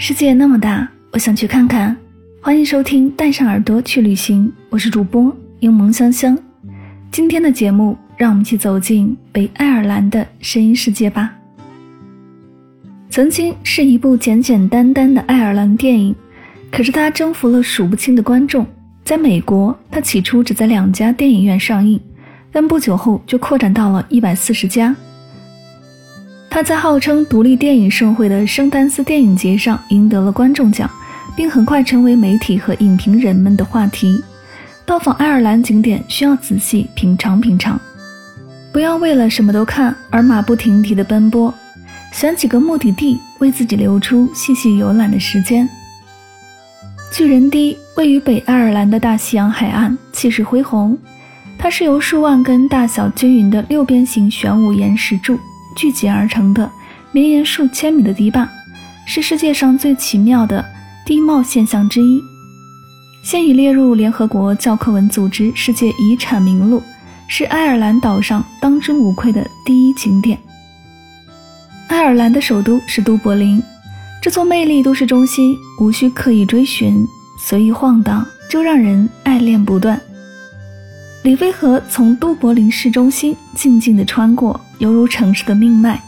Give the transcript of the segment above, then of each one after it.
世界那么大，我想去看看。欢迎收听《带上耳朵去旅行》，我是主播柠檬香香。今天的节目，让我们一起走进北爱尔兰的声音世界吧。曾经是一部简简单单的爱尔兰电影，可是它征服了数不清的观众。在美国，它起初只在两家电影院上映，但不久后就扩展到了一百四十家。他在号称独立电影盛会的圣丹斯电影节上赢得了观众奖，并很快成为媒体和影评人们的话题。到访爱尔兰景点需要仔细品尝品尝，不要为了什么都看而马不停蹄的奔波，选几个目的地，为自己留出细细游览的时间。巨人堤位于北爱尔兰的大西洋海岸，气势恢宏。它是由数万根大小均匀的六边形玄武岩石柱。聚集而成的绵延数千米的堤坝，是世界上最奇妙的地貌现象之一，现已列入联合国教科文组织世界遗产名录，是爱尔兰岛上当之无愧的第一景点。爱尔兰的首都是都柏林，这座魅力都市中心无需刻意追寻，随意晃荡就让人爱恋不断。里菲河从都柏林市中心静静地穿过，犹如城市的命脉，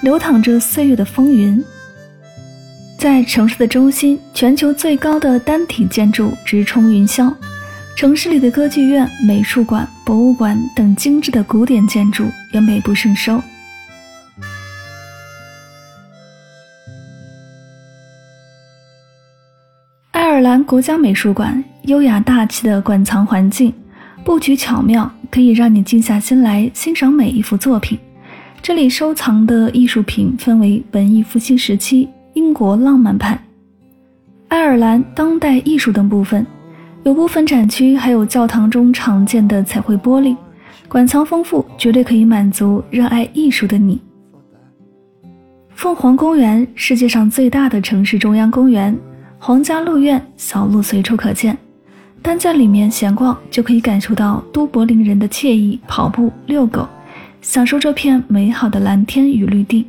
流淌着岁月的风云。在城市的中心，全球最高的单体建筑直冲云霄，城市里的歌剧院、美术馆、博物馆等精致的古典建筑也美不胜收。爱尔兰国家美术馆优雅大气的馆藏环境。布局巧妙，可以让你静下心来欣赏每一幅作品。这里收藏的艺术品分为文艺复兴时期、英国浪漫派、爱尔兰当代艺术等部分。有部分展区还有教堂中常见的彩绘玻璃。馆藏丰富，绝对可以满足热爱艺术的你。凤凰公园，世界上最大的城市中央公园，皇家鹿苑，小路随处可见。单在里面闲逛，就可以感受到都柏林人的惬意。跑步、遛狗，享受这片美好的蓝天与绿地。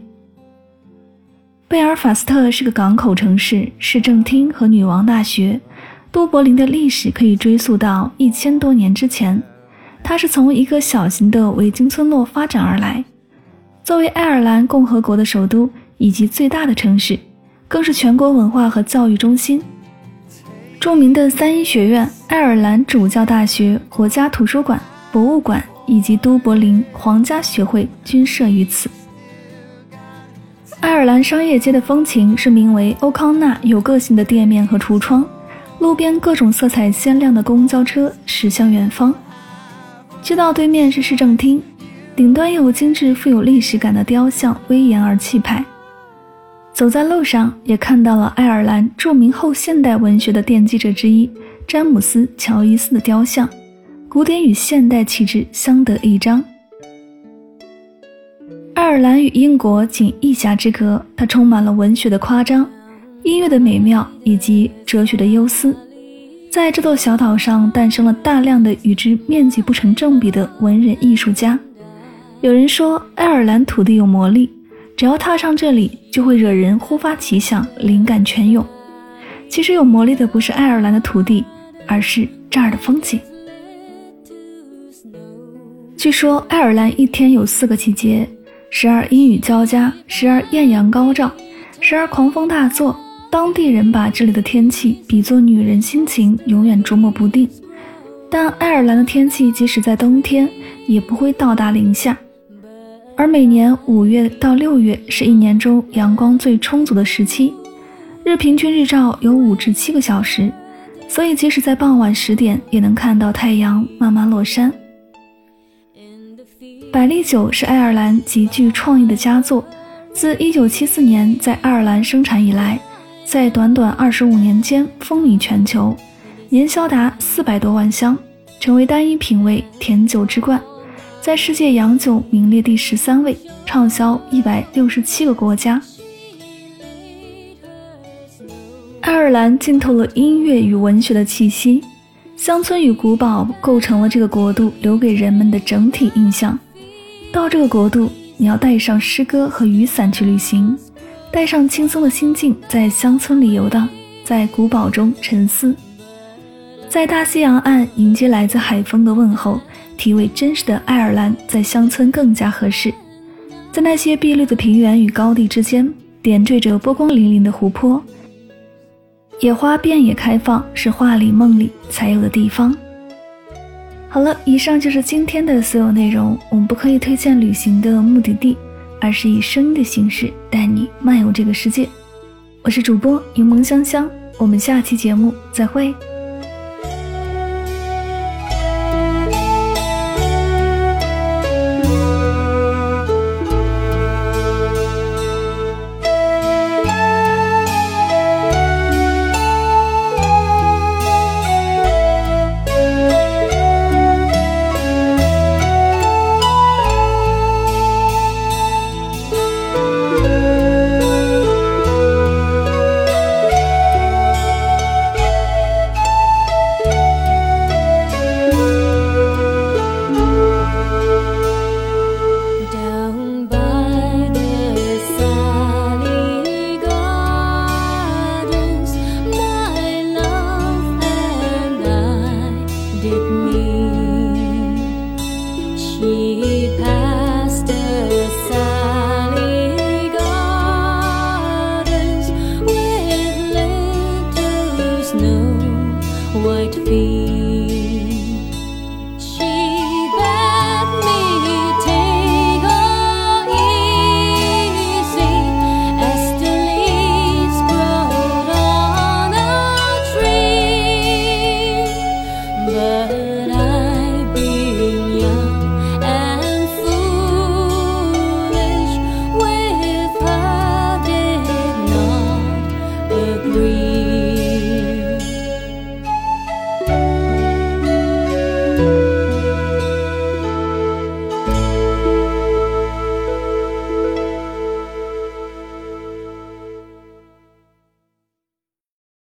贝尔法斯特是个港口城市，市政厅和女王大学。都柏林的历史可以追溯到一千多年之前，它是从一个小型的维京村落发展而来。作为爱尔兰共和国的首都以及最大的城市，更是全国文化和教育中心。著名的三一学院、爱尔兰主教大学、国家图书馆、博物馆以及都柏林皇家学会均设于此。爱尔兰商业街的风情是名为欧康纳有个性的店面和橱窗，路边各种色彩鲜亮的公交车驶向远方。街道对面是市政厅，顶端有精致富有历史感的雕像，威严而气派。走在路上，也看到了爱尔兰著名后现代文学的奠基者之一詹姆斯·乔伊斯的雕像，古典与现代气质相得益彰。爱尔兰与英国仅一峡之隔，它充满了文学的夸张、音乐的美妙以及哲学的忧思。在这座小岛上，诞生了大量的与之面积不成正比的文人艺术家。有人说，爱尔兰土地有魔力。只要踏上这里，就会惹人忽发奇想，灵感泉涌。其实有魔力的不是爱尔兰的土地，而是这儿的风景。据说爱尔兰一天有四个季节，时而阴雨交加，时而艳阳高照，时而狂风大作。当地人把这里的天气比作女人心情，永远捉摸不定。但爱尔兰的天气即使在冬天，也不会到达零下。而每年五月到六月是一年中阳光最充足的时期，日平均日照有五至七个小时，所以即使在傍晚十点也能看到太阳慢慢落山。百利酒是爱尔兰极具创意的佳作，自1974年在爱尔兰生产以来，在短短25年间风靡全球，年销达400多万箱，成为单一品味甜酒之冠，在世界洋酒名列第十三位，畅销167个国家。爱尔兰浸透了音乐与文学的气息，乡村与古堡构成了这个国度留给人们的整体印象。到这个国度，你要带上诗歌和雨伞去旅行，带上轻松的心境，在乡村里游荡，在古堡中沉思，在大西洋岸迎接来自海风的问候。体味真实的爱尔兰，在乡村更加合适。在那些碧绿的平原与高地之间，点缀着波光粼粼的湖泊，野花遍野开放，是画里梦里才有的地方。好了，以上就是今天的所有内容。我们不可以推荐旅行的目的地，而是以声音的形式带你漫游这个世界。我是主播柠檬香香，我们下期节目再会。feet. be.